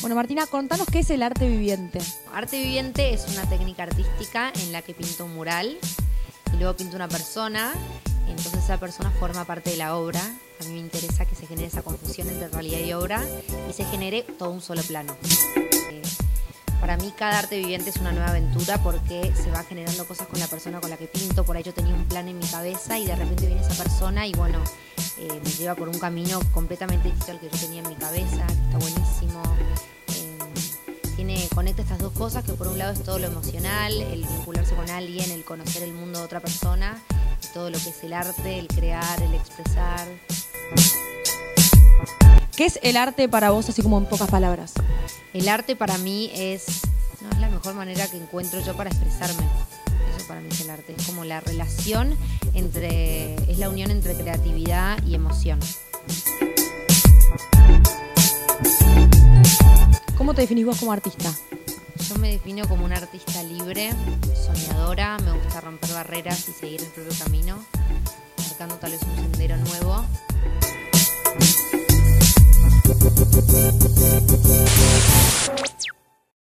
Bueno, Martina, contanos qué es el arte viviente. Arte viviente es una técnica artística en la que pinto un mural y luego pinto una persona, entonces esa persona forma parte de la obra. A mí me interesa que se genere esa confusión entre realidad y obra y se genere todo un solo plano. Para mí cada arte viviente es una nueva aventura porque se va generando cosas con la persona con la que pinto. Por ahí yo tenía un plan en mi cabeza y de repente viene esa persona y bueno, eh, me lleva por un camino completamente distinto al que yo tenía en mi cabeza, está buenísimo. Eh, tiene, conecta estas dos cosas, que por un lado es todo lo emocional, el vincularse con alguien, el conocer el mundo de otra persona, todo lo que es el arte, el crear, el expresar. ¿Qué es el arte para vos, así como en pocas palabras? El arte para mí es, no, es la mejor manera que encuentro yo para expresarme. Eso para mí es el arte. Es como la relación entre, es la unión entre creatividad y emoción. ¿Cómo te definís vos como artista? Yo me defino como una artista libre, soñadora, me gusta romper barreras y seguir el propio camino, marcando tal vez un sendero nuevo.